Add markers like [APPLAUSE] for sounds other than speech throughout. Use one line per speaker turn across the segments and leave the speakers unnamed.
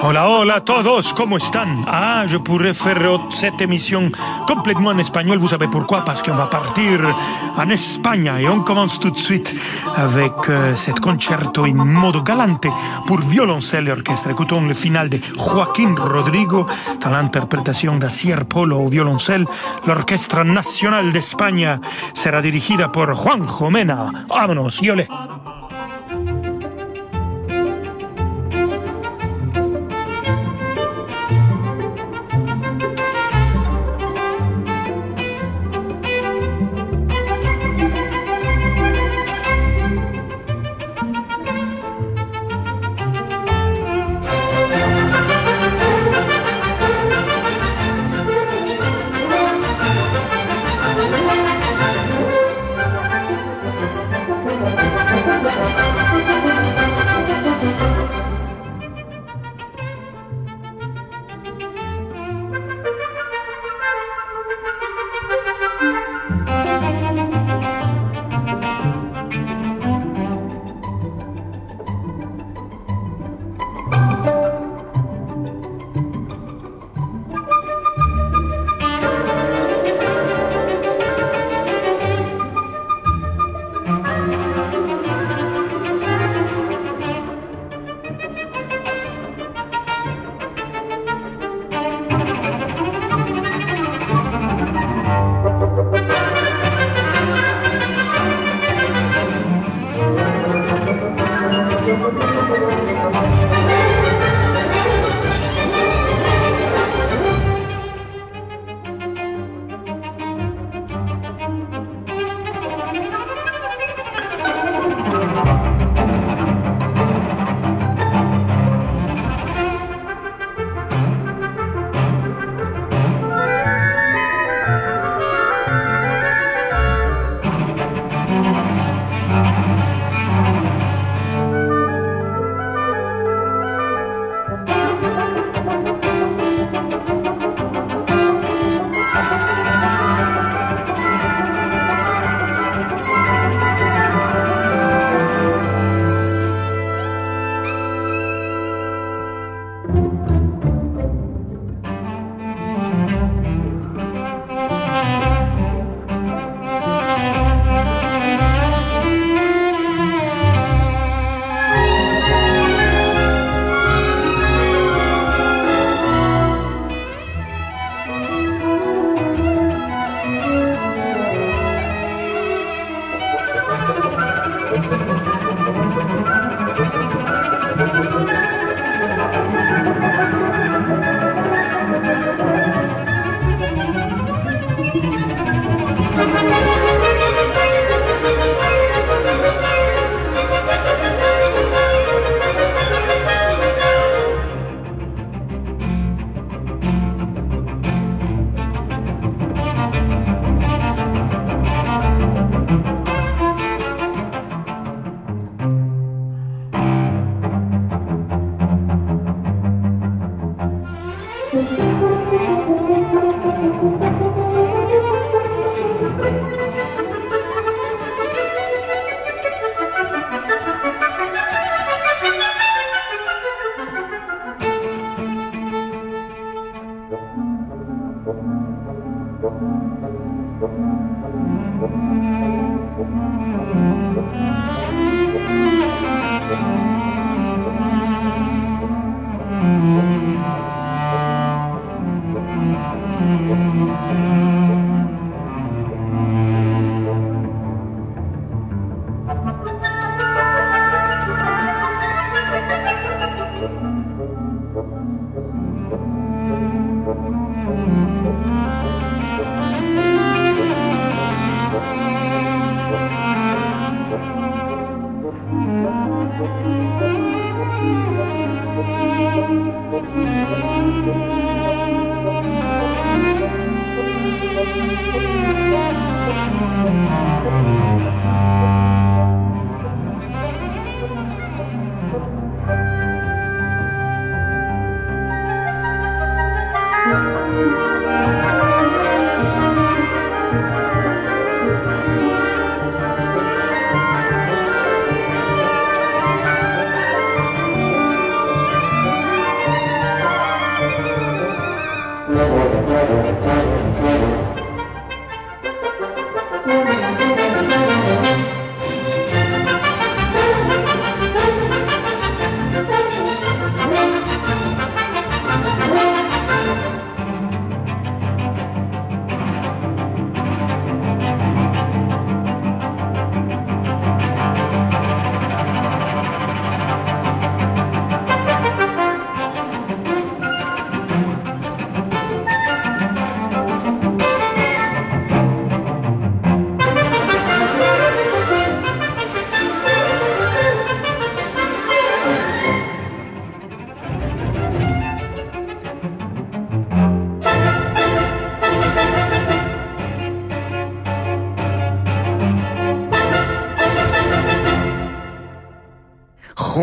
Hola, hola a todos, ¿cómo están? Ah, je pourrais faire cette émission complètement en espagnol, vous savez pourquoi Parce qu'on va partir en Espagne et on commence tout de suite avec euh, cet concerto in modo galante pour violoncelle et orchestre. Écoutons le final de Joaquín Rodrigo dans l'interprétation d'Asier Polo au violoncelle. L'Orchestre Nacional d'Espagne sera dirigida por Juanjo Mena. Vámonos, yole.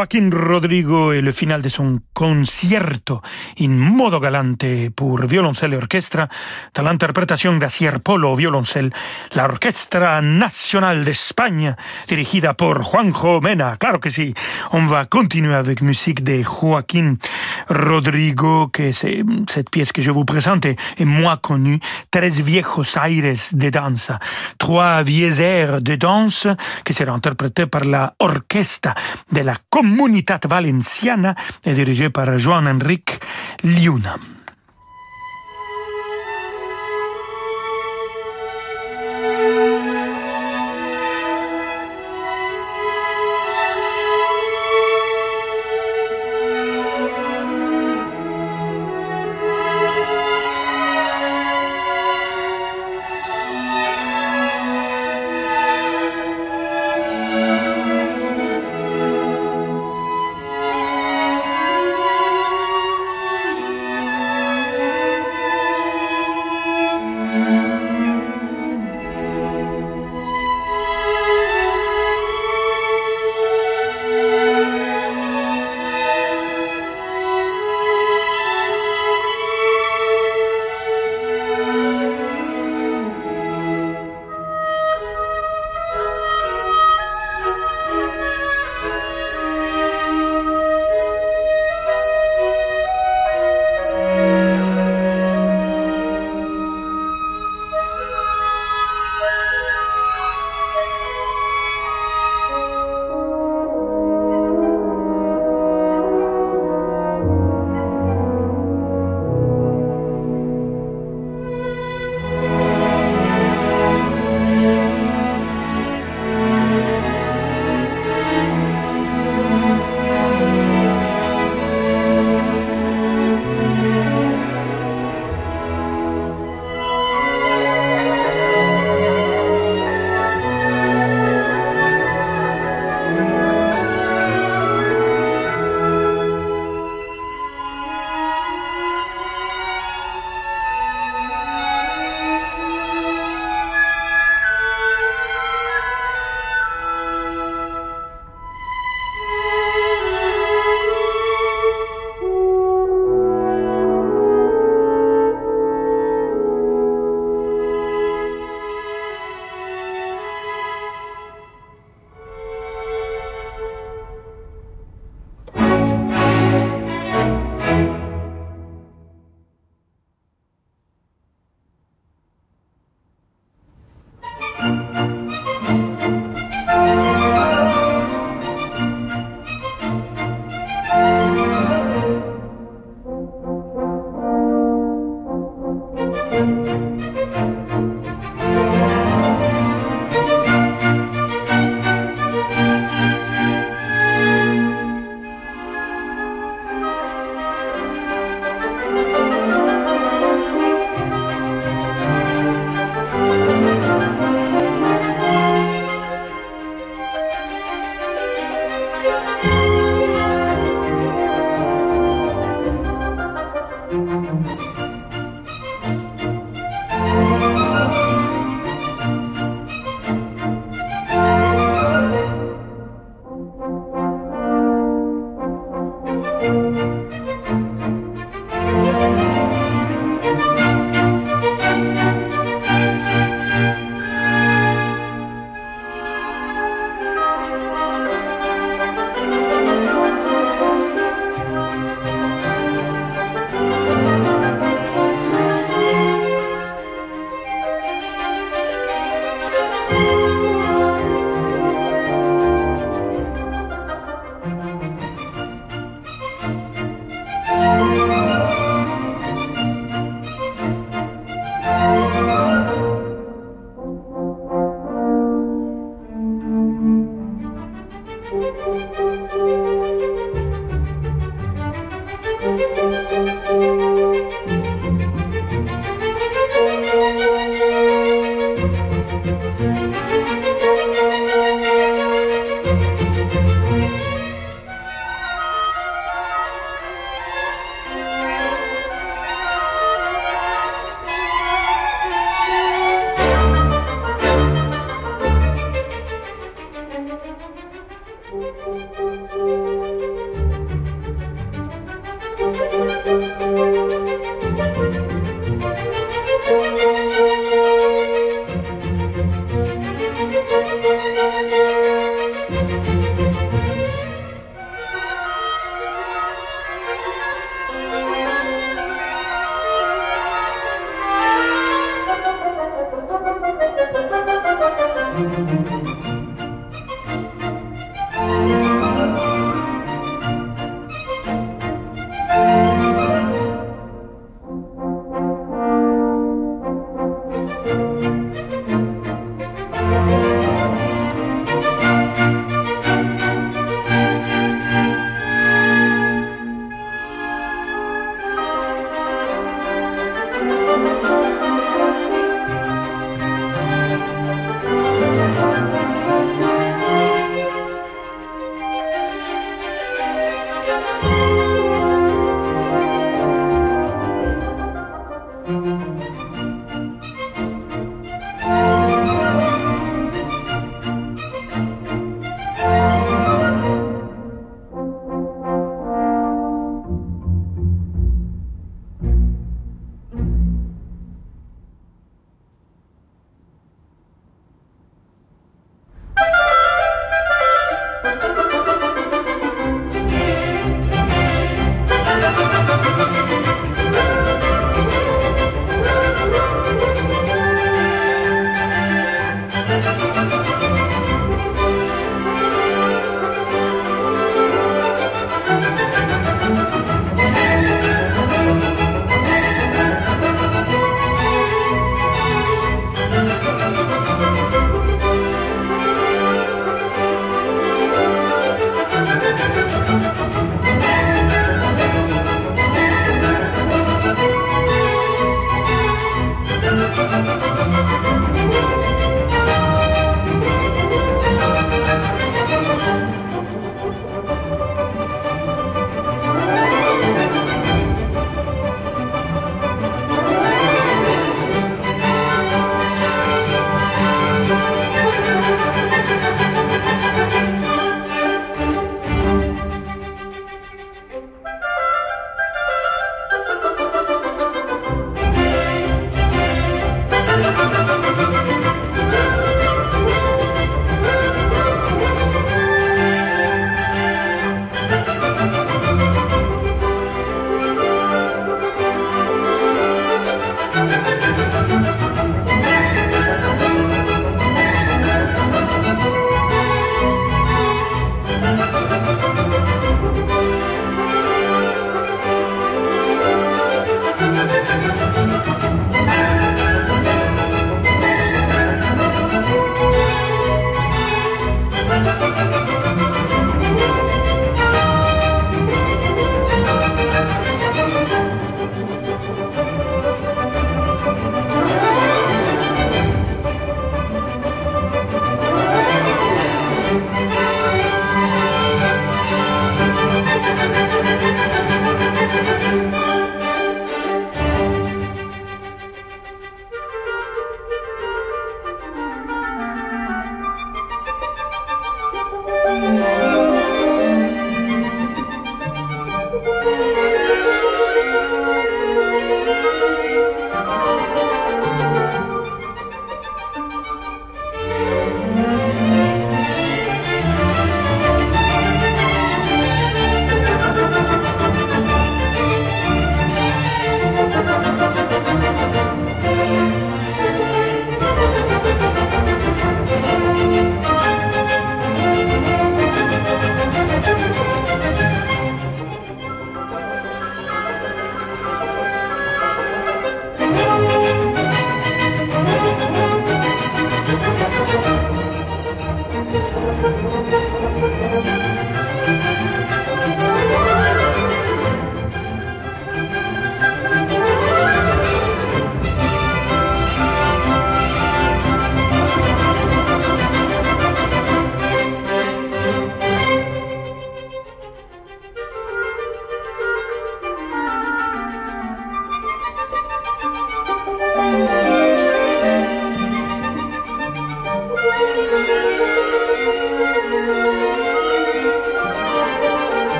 Joaquín Rodrigo et le final de son concierto in modo galante pour violoncelle et orchestre dans l'interprétation d'Asier Polo au violoncelle, la Orquestra Nacional d'Espagne dirigida por Juanjo Mena. Claro que sí, on va continuer avec musique de Joaquín Rodrigo, que c'est cette pièce que je vous présente est moins connue, Tres viejos aires de danse, trois airs de danse qui seront interprétés par la orchestra de la Comunitat Valenciana et dirigée par Joan Enric Liunam.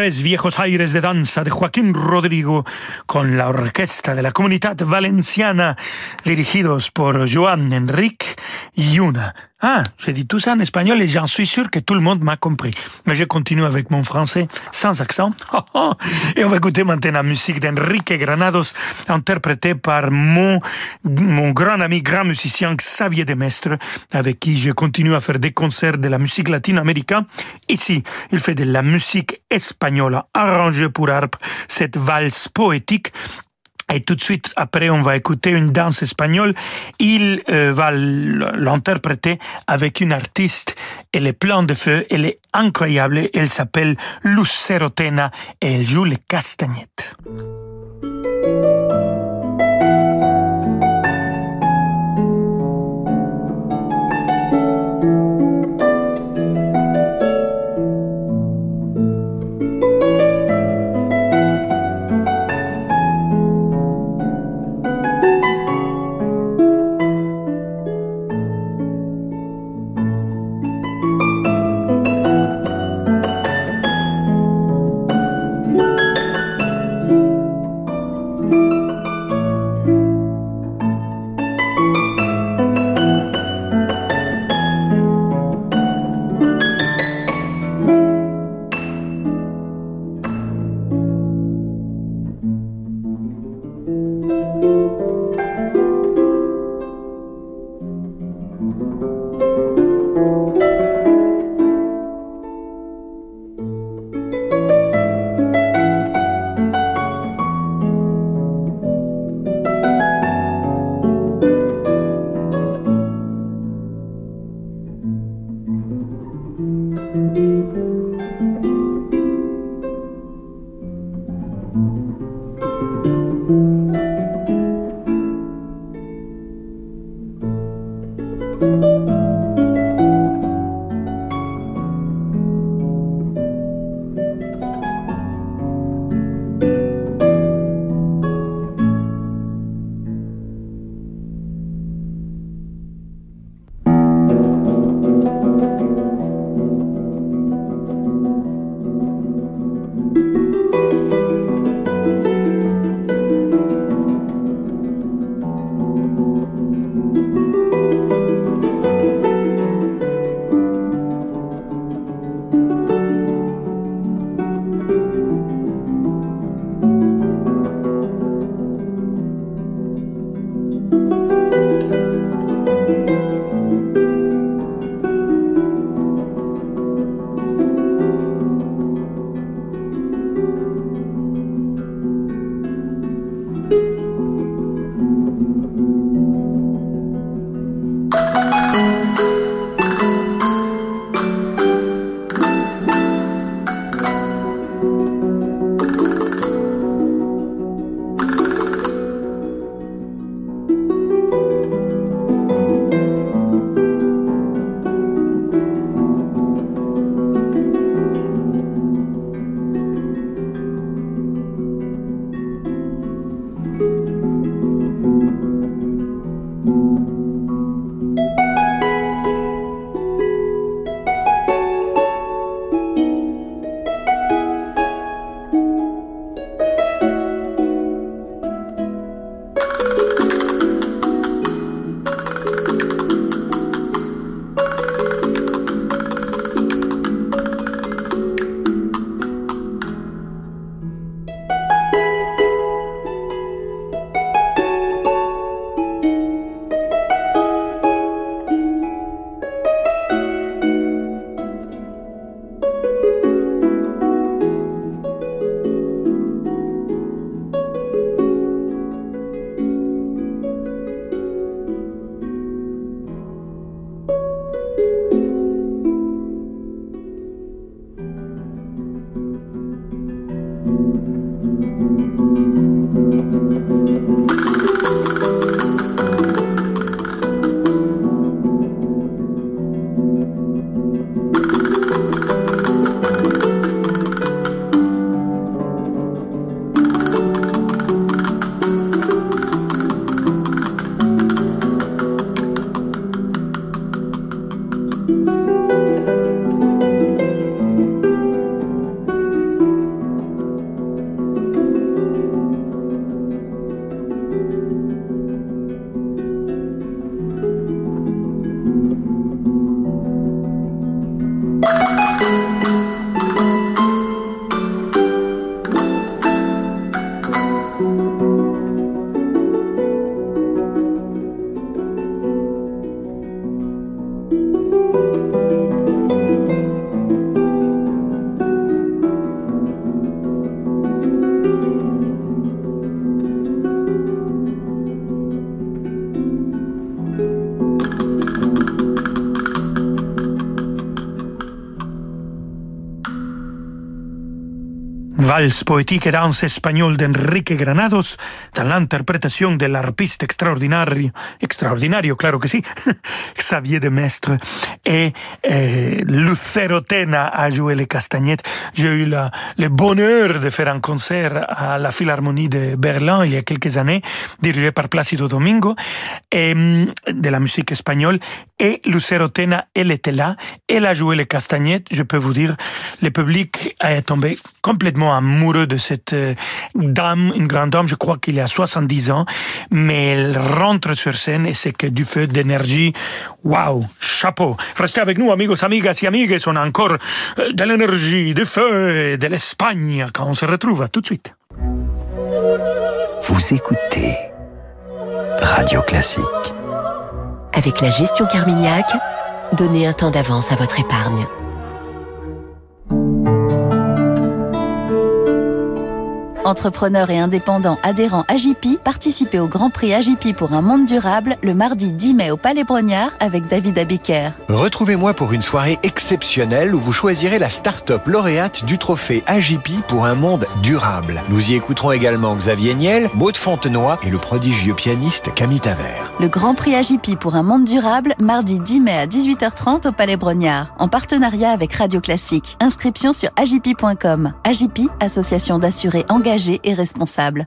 Tres viejos aires de danza de Joaquín Rodrigo con la orquesta de la Comunidad Valenciana dirigidos por Joan Enrique Yuna. Ah, j'ai dit tout ça en espagnol et j'en suis sûr que tout le monde m'a compris. Mais je continue avec mon français sans accent. [LAUGHS] Et on va écouter maintenant la musique d'Enrique Granados, interprétée par mon, mon grand ami, grand musicien Xavier Demestre, avec qui je continue à faire des concerts de la musique latino-américaine. Ici, il fait de la musique espagnole arrangée pour harpe, cette valse poétique et tout de suite, après, on va écouter une danse espagnole. Il euh, va l'interpréter avec une artiste. Elle est pleine de feu, elle est incroyable. Elle s'appelle Lucero Tena et elle joue les castagnettes. you Vals poétique et danse espagnole d'Enrique Granados, l'interprétation de l'arpiste extraordinario, extraordinario, claro que si, [LAUGHS] Xavier de Mestre, et, et Lucero Tena a joué les castagnettes. J'ai eu le bonheur de faire un concert à la Philharmonie de Berlin il y a quelques années, dirigé par Plácido Domingo, et, de la musique espagnole, et Lucero Tena, elle était là, elle a joué les castagnettes, je peux vous dire, le public est tombé complètement amoureux de cette euh, dame, une grande dame, je crois qu'il y a 70 ans, mais elle rentre sur scène et c'est que du feu, d'énergie. Waouh, chapeau. Restez avec nous, amigos, amigas et amigues, on a encore euh, de l'énergie, du feu et de l'Espagne quand on se retrouve. À tout de suite.
Vous écoutez Radio Classique.
Avec la gestion Carmignac, donnez un temps d'avance à votre épargne.
Entrepreneurs et indépendants adhérents AGP, participez au Grand Prix AGP pour un monde durable le mardi 10 mai au Palais Brognard avec David Abiker.
Retrouvez-moi pour une soirée exceptionnelle où vous choisirez la start-up lauréate du trophée AGP pour un monde durable. Nous y écouterons également Xavier Niel, Maud Fontenoy et le prodigieux pianiste Camille Taver.
Le Grand Prix AGP pour un monde durable, mardi 10 mai à 18h30 au Palais Brognard, en partenariat avec Radio Classique. Inscription sur agip.com. AGP, association d'assurés engagés et responsable.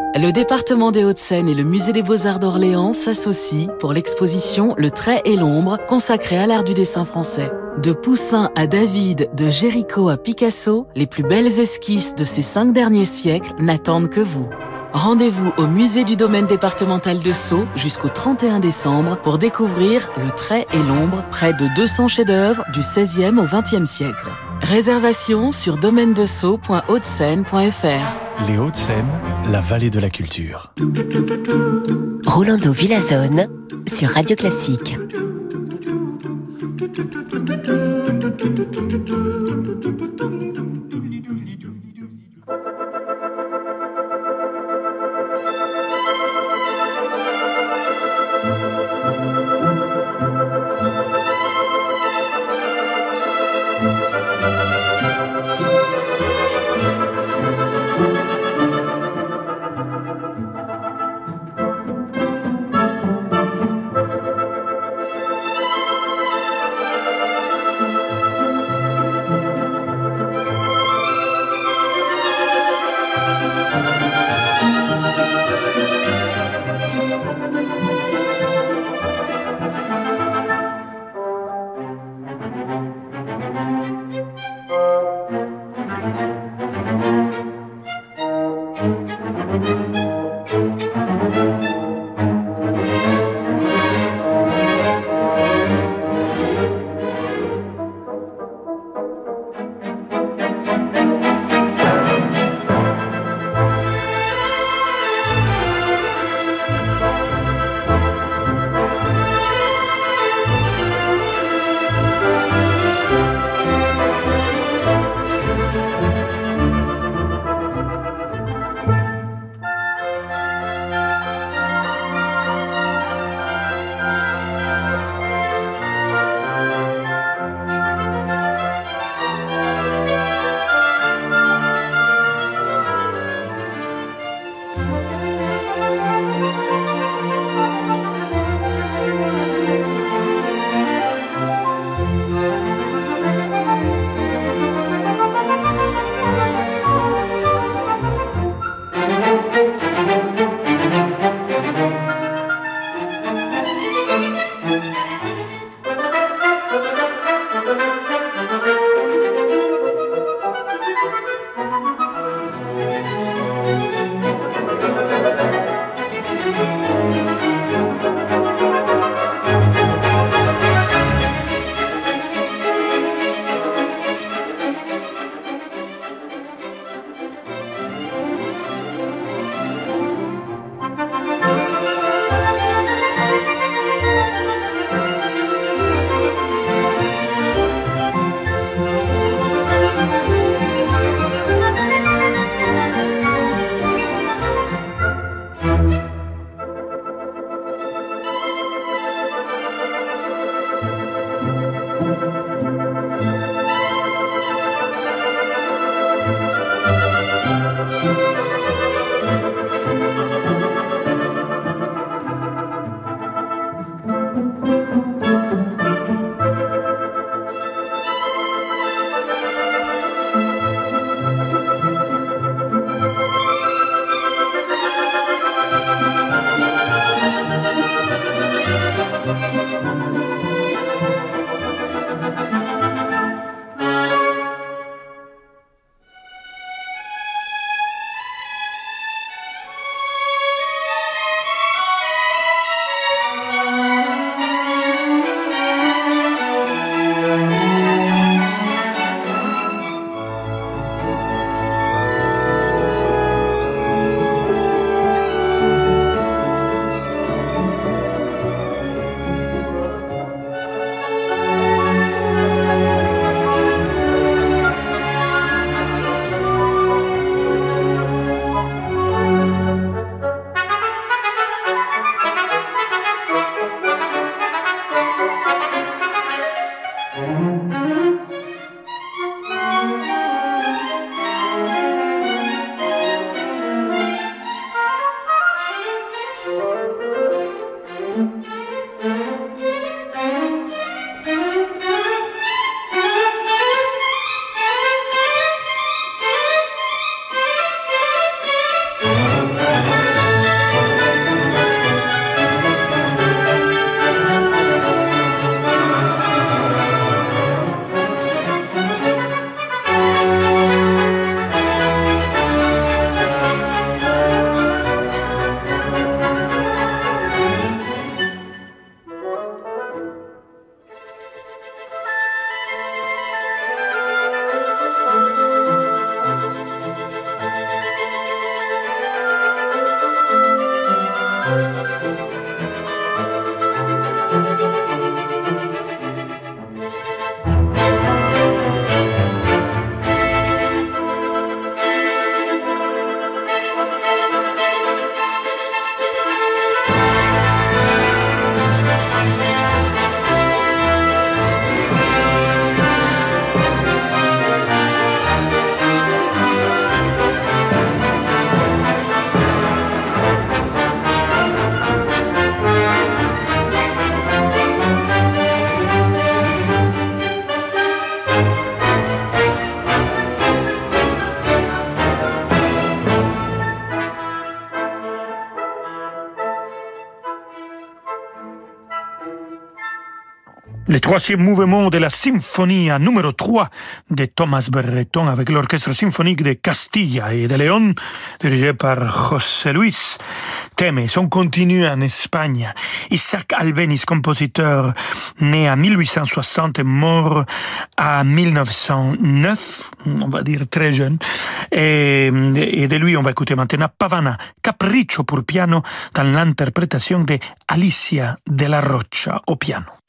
Le département des Hauts-de-Seine et le musée des Beaux-Arts d'Orléans s'associent pour l'exposition Le trait et l'ombre consacrée à l'art du dessin français. De Poussin à David, de Géricault à Picasso, les plus belles esquisses de ces cinq derniers siècles n'attendent que vous. Rendez-vous au musée du domaine départemental de Sceaux jusqu'au 31 décembre pour découvrir le trait et l'ombre, près de 200 chefs-d'œuvre du 16e au 20e siècle. Réservation sur domaine de
Les Hauts-de-Seine, la vallée de la culture.
Rolando Villazone sur Radio Classique.
Le troisième mouvement de la symphonie numéro 3 de Thomas Berreton avec l'orchestre symphonique de Castilla et de León, dirigé par José Luis Temes. On continue en Espagne. Isaac Albeniz, compositeur né en 1860 et mort en 1909, on va dire très jeune. Et, et de lui, on va écouter maintenant Pavana, Capriccio pour piano, dans l'interprétation de Alicia de la Rocha au piano.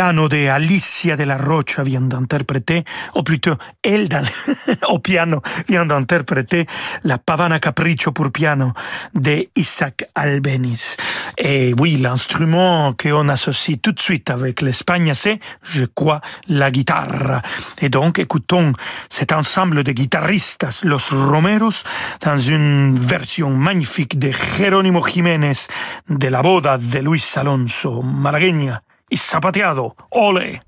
Piano de Alicia de la Rocha vient d'interpréter, ou plutôt elle dans, [LAUGHS] au piano vient d'interpréter la Pavana Capriccio pour piano de Isaac Albeniz. Et oui, l'instrument qu'on associe tout de suite avec l'Espagne, c'est, je crois, la guitare. Et donc, écoutons cet ensemble de guitaristes, Los Romeros, dans une version magnifique de Jerónimo Jiménez de la boda de Luis Alonso Malagueña y zapateado. ¡Ole!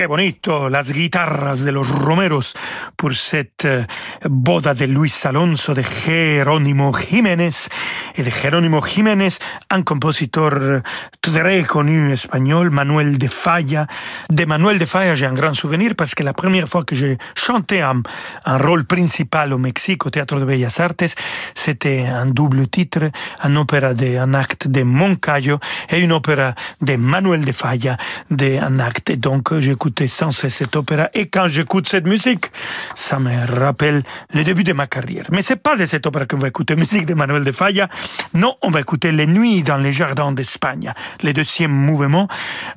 Qué bonito, las guitarras de los Romeros pour cette euh, boda de Luis Alonso de Jerónimo Jiménez et de Jerónimo Jiménez, un compositeur euh, très connu espagnol, Manuel de Falla. De Manuel de Falla, j'ai un grand souvenir parce que la première fois que j'ai chanté un, rôle principal au Mexique, au Théâtre de Bellas Artes, c'était un double titre, un opéra de, un acte de Moncayo et une opéra de Manuel de Falla, de un acte. Donc, j'écoutais sans cesse cet opéra et quand j'écoute cette musique, ça me rappelle le début de ma carrière. Mais c'est pas de cet opéra qu'on va écouter musique de Manuel de Falla. Non, on va écouter Les Nuits dans les jardins d'Espagne, le deuxième mouvement.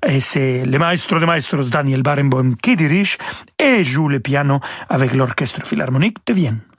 Et c'est le maestro de maestros Daniel Barenboim qui dirige et joue le piano avec l'orchestre philharmonique de Vienne.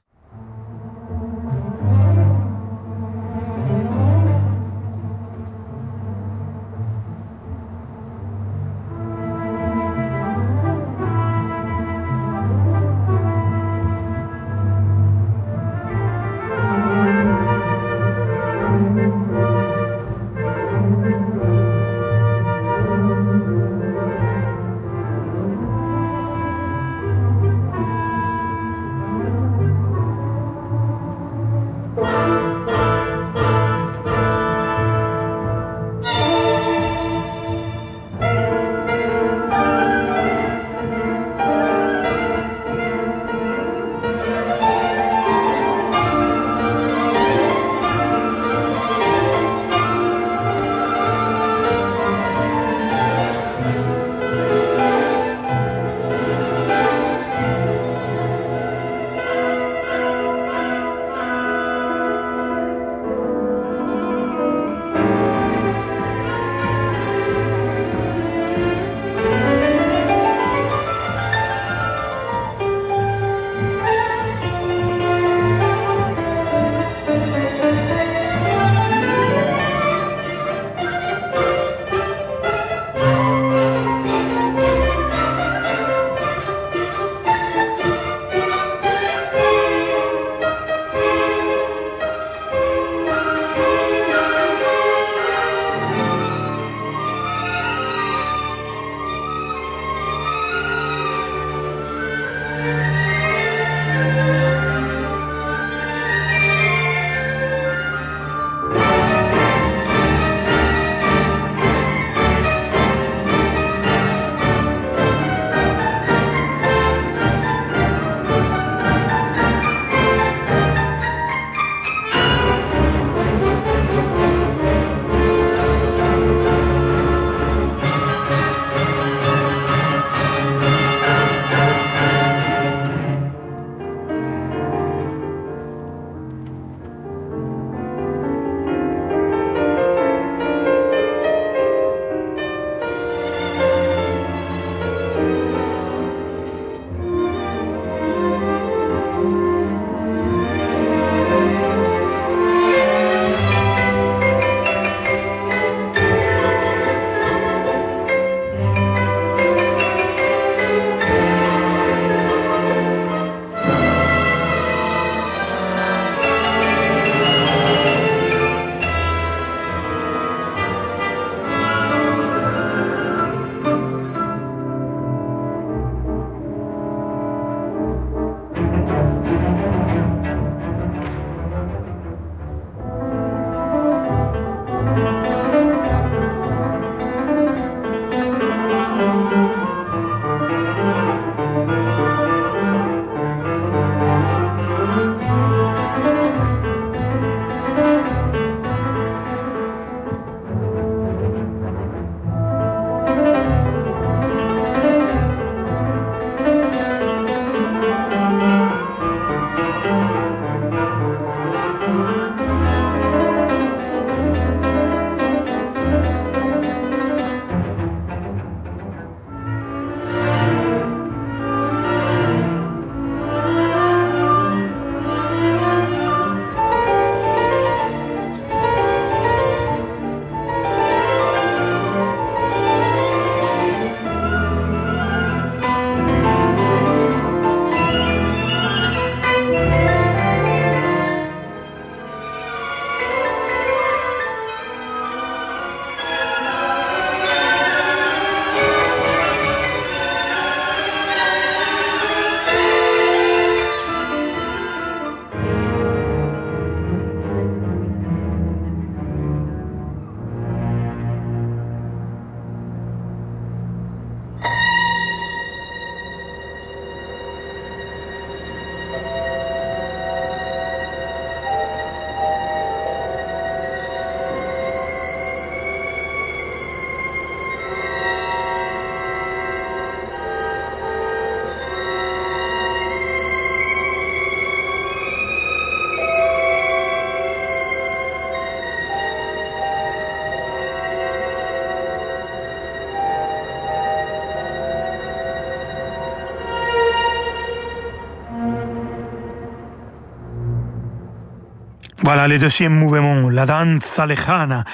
Voilà le deuxième mouvement, la danse lejana,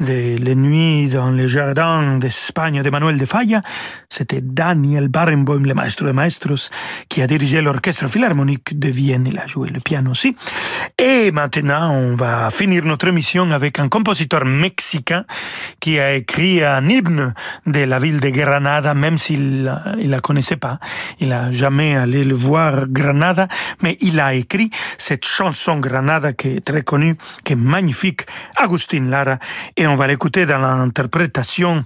de les nuits dans les jardins d'Espagne de Manuel de Falla. C'était Daniel Barenboim, le maestro de maestros, qui a dirigé l'orchestre philharmonique de Vienne. Il a joué le piano aussi. Et maintenant, on va finir notre émission avec un compositeur mexicain qui a écrit un hymne de la ville de Granada, même s'il il la connaissait pas. Il a jamais allé le voir Granada, mais il a écrit cette chanson Granada qui est très connue, qui est magnifique, Agustin Lara, et on va l'écouter dans l'interprétation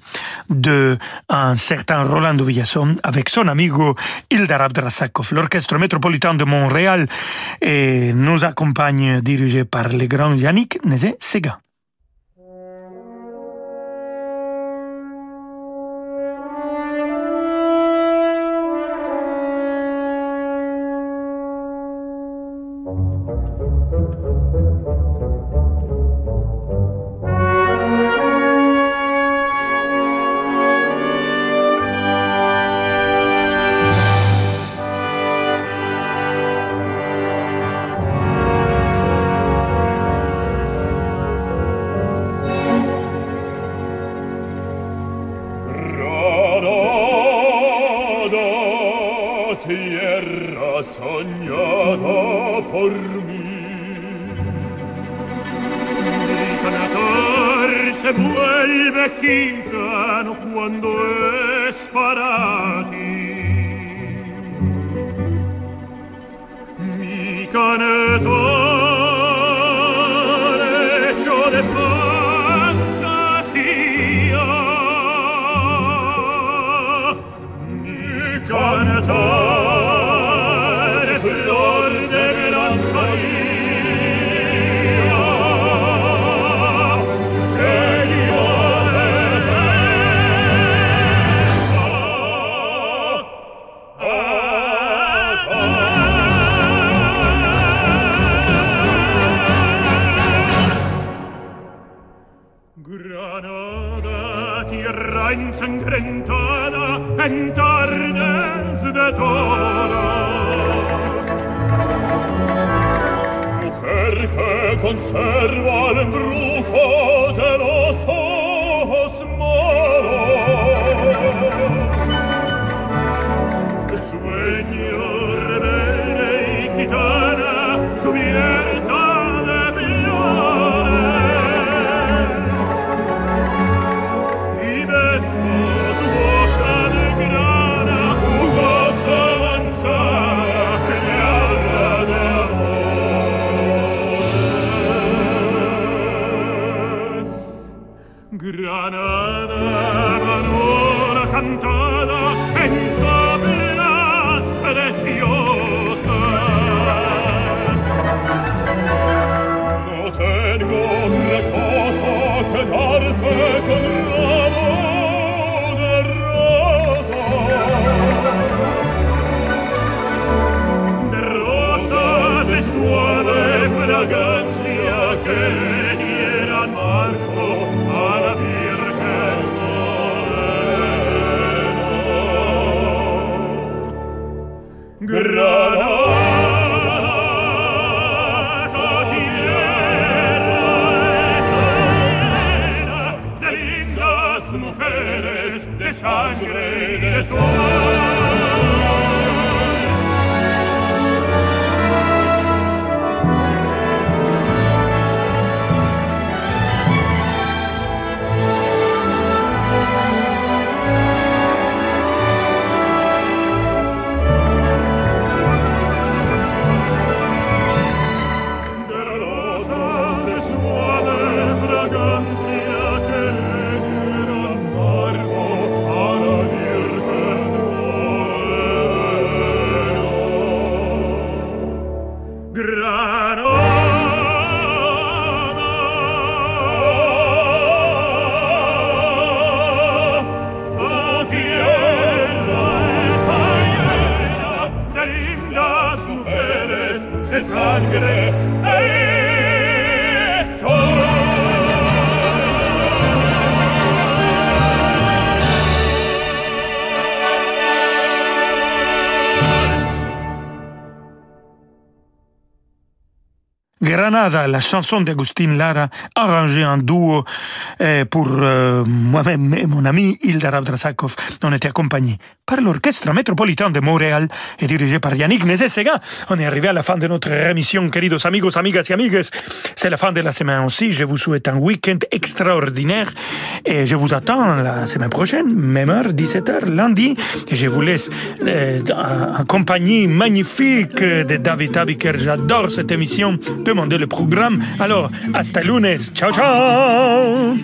de un certain Rolando Villasson avec son amigo Ildar Abdrasakov. L'orchestre métropolitain de Montréal et nous accompagne, dirigé par le grand Yannick Nézet-Séguin.
regno La chanson d'Agustin Lara, arrangée en duo pour euh, moi-même et mon ami Ildar Abdrasakov. On était accompagnés par l'Orchestre Métropolitain de Montréal et dirigé par Yannick Nézet-Séguin. On est arrivé à la fin de notre émission, queridos amigos, amigas et amigues. C'est la fin de la semaine aussi. Je vous souhaite un week-end extraordinaire et je vous attends la semaine prochaine, même heure, 17h, lundi. Et je vous laisse en compagnie magnifique de David Abiker. J'adore cette émission. Demandez le programme. Alors, hasta lunes. Ciao, ciao.